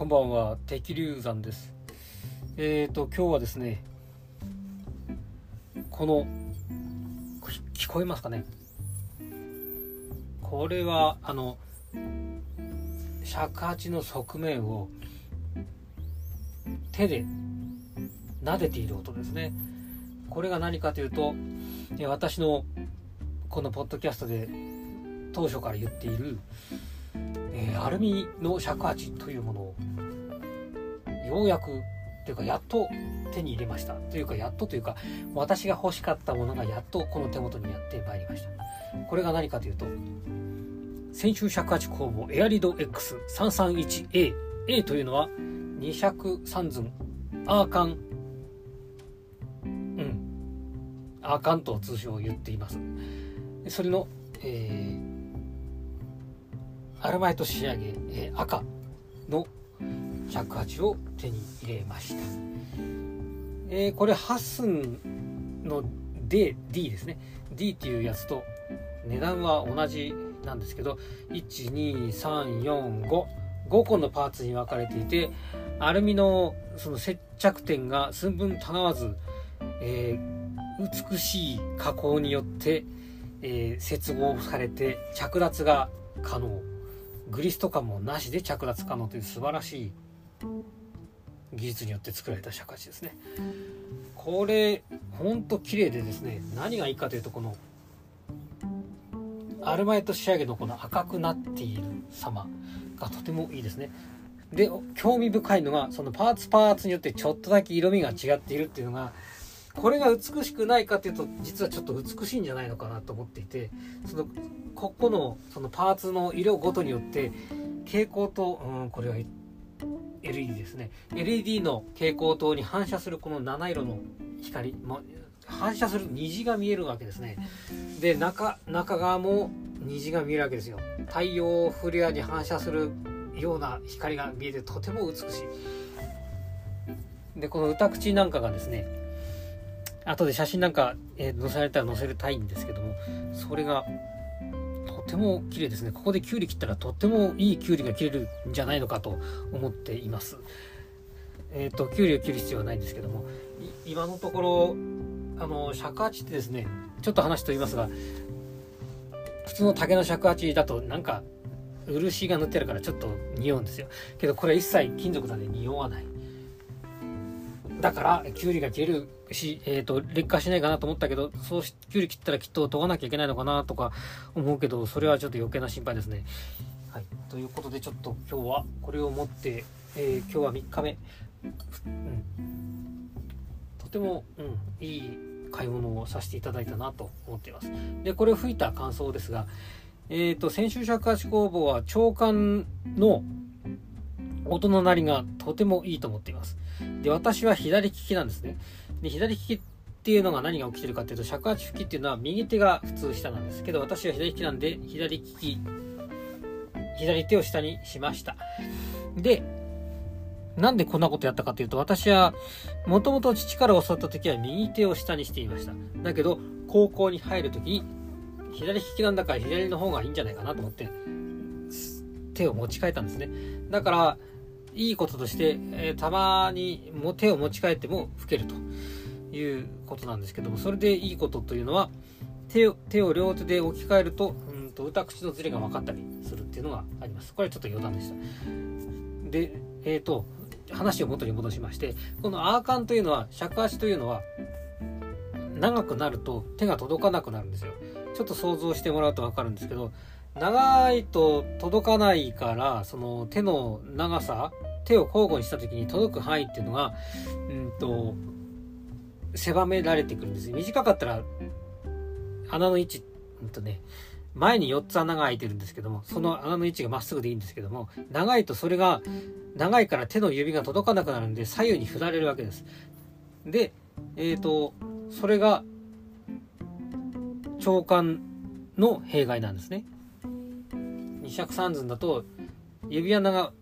こんばんは、敵流山です。えっ、ー、と、今日はですね、この、聞こえますかね？これは、あの、尺八の側面を手で撫でている音ですね。これが何かというと、私のこのポッドキャストで当初から言っている、えー、アルミの尺八というものをようやくというかやっと手に入れました。というかやっとというか私が欲しかったものがやっとこの手元にやってまいりました。これが何かというと先週尺八工房エアリド X331A A というのは2尺3寸アーカン。うん。アーカンと通称言っています。それの、えー、アルマイト仕上げ、えー、赤の尺八を手に入れました、えー、これ8寸の D, D ですね。D っていうやつと値段は同じなんですけど12345 5個のパーツに分かれていてアルミのその接着点が寸分たがわず、えー、美しい加工によって、えー、接合されて着脱が可能。グリスとかもなしで着脱可能という素晴らしい技術によって作られた尺八ですね。これほんと綺麗でですね何がいいかというとこのアルマイト仕上げのこの赤くなっている様がとてもいいですね。で興味深いのがそのパーツパーツによってちょっとだけ色味が違っているっていうのがこれが美しくないかというと実はちょっと美しいんじゃないのかなと思っていてそのここのそのパーツの色ごとによって蛍光灯うんこれは LED ですね。LED の蛍光灯に反射するこの七色の光、ま、反射する虹が見えるわけですね。で中中側も虹が見えるわけですよ。太陽フレアに反射するような光が見えてとても美しい。でこの歌口なんかがですね後で写真なんか、え、載せられたら載せたいんですけどもそれがても綺麗ですね。ここできゅうり切ったらとってもいいきゅうりが切れるんじゃないのかと思っています。えっ、ー、ときゅうりを切る必要はないんですけども今のところあの尺八ってですねちょっと話と言いますが普通の竹の尺八だとなんか漆が塗ってるからちょっと匂うんですよ。けどこれ一切金属なんで匂わない。だからきゅうりが切れるし、えーと、劣化しないかなと思ったけどそうしきゅうり切ったらきっと研がなきゃいけないのかなとか思うけどそれはちょっと余計な心配ですね。はい、ということでちょっと今日はこれを持って、えー、今日は3日目、うん、とても、うん、いい買い物をさせていただいたなと思っています。でこれを吹いた感想ですが、えーと、先週尺八工房は長官の音の鳴りがとてもいいと思っています。で、私は左利きなんですね。で、左利きっていうのが何が起きてるかっていうと、尺八吹きっていうのは右手が普通下なんですけど、私は左利きなんで、左利き、左手を下にしました。で、なんでこんなことやったかというと、私は、もともと父から教わった時は右手を下にしていました。だけど、高校に入る時に、左利きなんだから左の方がいいんじゃないかなと思って、手を持ち替えたんですね。だから、いいこととして、えー、たまにも手を持ち帰っても吹けるということなんですけどもそれでいいことというのは手を手を両手で置き換えるとうんと歌口のズレが分かったりするっていうのがあります。これはちょっと余談でした。でえっ、ー、と話を元に戻しましてこのアーカンというのは尺足というのは長くなると手が届かなくなるんですよ。ちょっと想像してもらうと分かるんですけど長いと届かないからその手の長さ手を交互にした時に届く範囲っていうのがうんと狭められてくるんです。短かったら穴の位置うんとね前に4つ穴が開いてるんですけどもその穴の位置がまっすぐでいいんですけども長いとそれが長いから手の指が届かなくなるんで左右に振られるわけです。でえっ、ー、とそれが長官の弊害なんですね。二尺三寸だと指穴が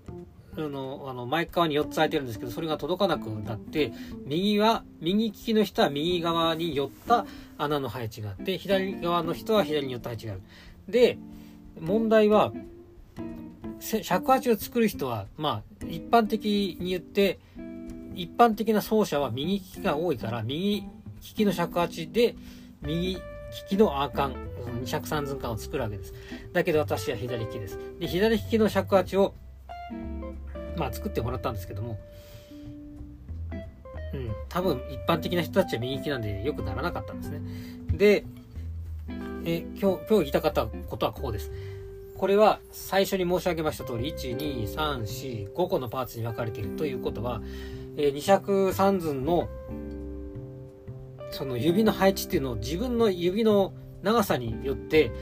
あのあの前側に4つ空いてるんですけどそれが届かなくなって右は右利きの人は右側に寄った穴の配置があって左側の人は左に寄った配置がある。で問題は尺八を作る人は、まあ、一般的に言って、一般的な奏者は右利きが多いから、右利きの尺八で、右利きのアーカン、二尺三寸間を作るわけです。だけど私は左利きです。で、左利きの尺八を、まあ、作ってもらったんですけども、うん、多分一般的な人たちは右利きなんで良くならなかったんですね。で、え今日、今日言いたかったことはここです。これは最初に申し上げました通り、1、2、3、4、5個のパーツに分かれているということは、えー、二尺三寸のその指の配置っていうのを自分の指の長さによって、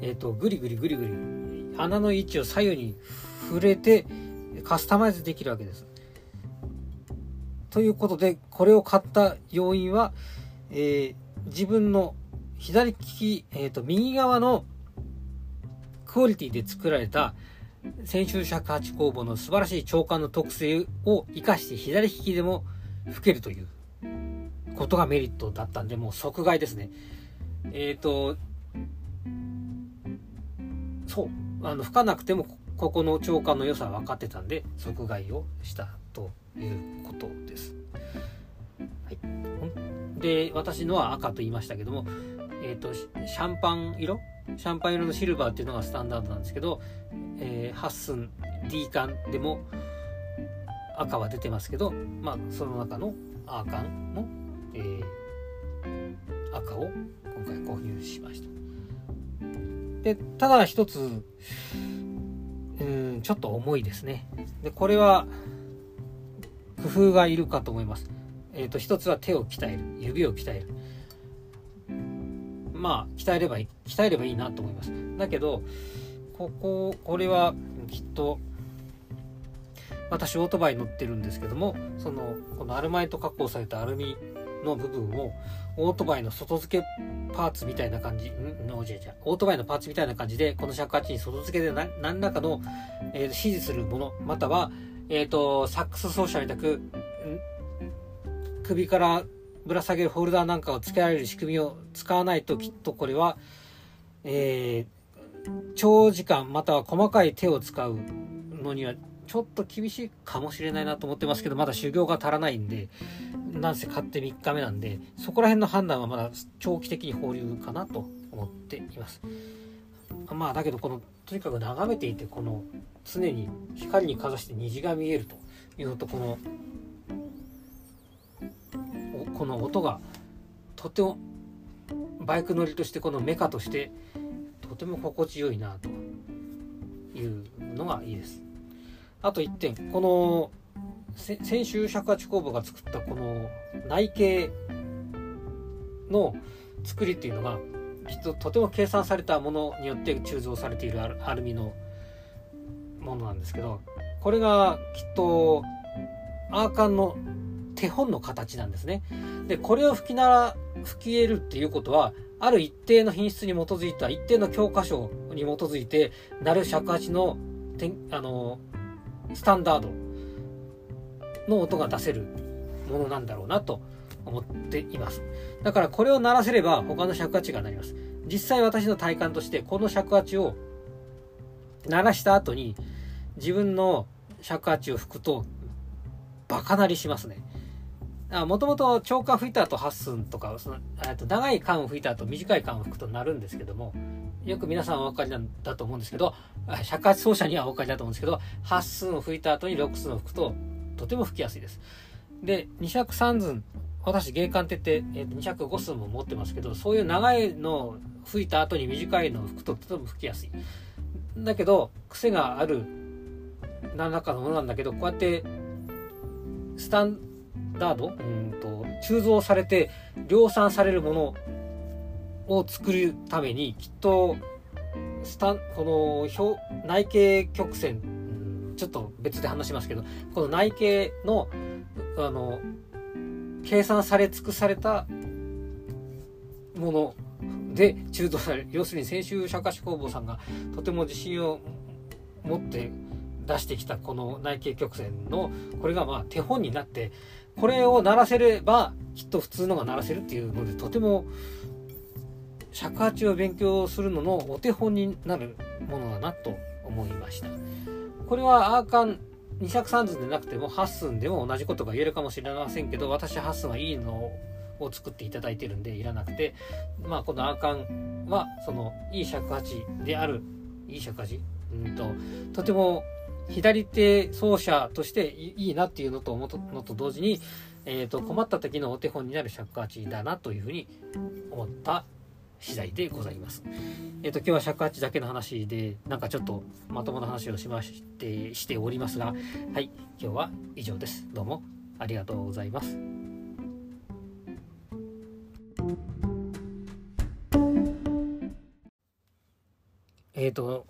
えっ、ー、と、ぐりぐりぐりぐり穴の位置を左右に触れてカスタマイズできるわけです。ということで、これを買った要因は、えー、自分の左利き、えっ、ー、と、右側のクオリティで作られた先週尺八工房の素晴らしい長官の特性を生かして左利きでも吹けるということがメリットだったんで、もう即買いですね。えっ、ー、と、そう、あの、吹かなくても、ここの長官の良さは分かってたんで、即買いをしたということです。はい。で、私のは赤と言いましたけども、え、ー、と、シャンパン色？シャンパン色のシルバーっていうのがスタンダードなんですけど、えー、ハッスン D 缶でも赤は出てますけど、まあ、その中のアーカンの、えー、赤を回購入しました。で、ただ一つ、うん、ちょっと重いですね。で、これは工夫がいるかと思います。えっ、ー、と、一つは手を鍛える、指を鍛える。まあ鍛えればいい鍛えればいいなと思いますだけどこここれはきっと私オートバイ乗ってるんですけどもそのこのアルマイト加工されたアルミの部分をオートバイの外付けパーツみたいな感じ、ん？のじゃじゃ、オートバイのパーツみたいな感じで、この尺八に外付けで何らかの、えー、指示するもの、または、えっ、ー、と、サックス奏者みたく、首からぶら下げるホルダーなんかを付けられる仕組みを使わないときっとこれは、えー、長時間または細かい手を使うのにはちょっと厳しいかもしれないなと思ってますけどまだ修行が足らないんでなんせ買って3日目なんでそこら辺の判断はまだ長期的に放流かなと思っていますまあだけどこのとにかく眺めていてこの常に光にかざして虹が見えるというのとこのこの音がとてもバイク乗りとしてこのメカとしてとても心地よいなというのがいいです。あと1点この先週尺八工房が作ったこの内径の作りっていうのがきっととても計算されたものによって鋳造されているアルミのものなんですけどこれがきっとアーカンの手本の形なんですね。で、これを吹きなら、吹き得るっていうことは、ある一定の品質に基づいた、一定の教科書に基づいて、なる尺八の、あの、スタンダードの音が出せるものなんだろうなと思っています。だからこれを鳴らせれば他の尺八が鳴ります。実際私の体感としてこの尺八を鳴らした後に自分の尺八を吹くとバカ鳴りしますね。もともと超過吹いた後8寸とかそのと長い間を吹いた後短い間を吹くとなるんですけどもよく皆さんお分かりなんだと思うんですけど尺八奏者にはお分かりだと思うんですけど8寸を吹いた後に6寸を吹くととても吹きやすいです。で2尺3寸私玄関手って、えー、2尺5寸も持ってますけどそういう長いのを吹いた後に短いのを吹くととても吹きやすい。だけど癖がある何らかのものなんだけどこうやってスタンダードうんと鋳造されて量産されるものを作るためにきっとスタこの表内径曲線ちょっと別で話しますけどこの内径のあの計算され尽くされたもので鋳造される要するに先週釈迦師工房さんがとても自信を持って出してきたこの内径曲線のこれがまあ手本になってこれを鳴らせればきっと普通のが鳴らせるっていうのでとても尺八を勉強するののお手本になるものだなと思いました。これはアーカン2尺3寸でなくても8寸でも同じことが言えるかもしれませんけど私8寸はいいのを作っていただいてるんでいらなくて。まあこのアーカンはそのいい尺八であるいい尺八？うんととても左手奏者としていいなっていうのと思うのと同時に、えー、と困った時のお手本になる尺八だなというふうに思った次第でございます。えっ、と今日は尺八だけの話でなんかちょっとまともな話をしましてしておりますがはい今日は以上です。どうもありがとうございます。えっ、と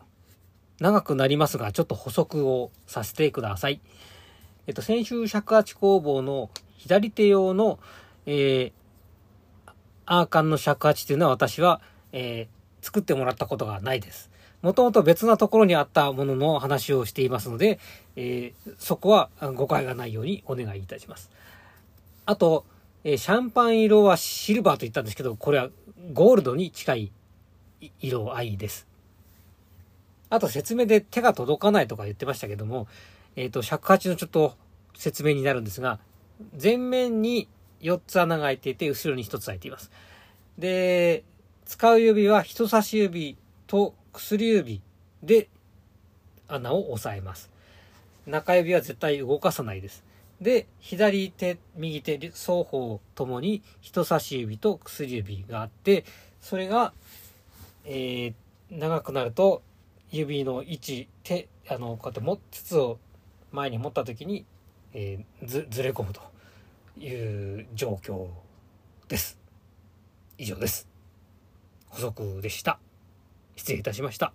長くなりますがちょっと補足をさせてください。えっ、と先週尺八工房の左手用の、えー、アーカンの尺八っていうのは私は、えー、作ってもらったことがないです。もともと別なところにあったものの話をしていますので、えー、そこは誤解がないようにお願いいたします。あと、えー、シャンパン色はシルバーと言ったんですけど、これはゴールドに近い色合いです。あと説明で手が届かないとか言ってましたけども、えっ、ー、と、尺八のちょっと説明になるんですが、前面に4つ穴が開いていて、後ろに1つ開いています。で、使う指は人差し指と薬指で穴を押さえます。中指は絶対動かさないです。で、左手、右手、双方ともに人差し指と薬指があって、それが、えー、長くなると指の位置、手、あの、こうやっても、筒を前に持った時に、えー、ず、ずれ込むと。いう状況です。以上です。補足でした。失礼いたしました。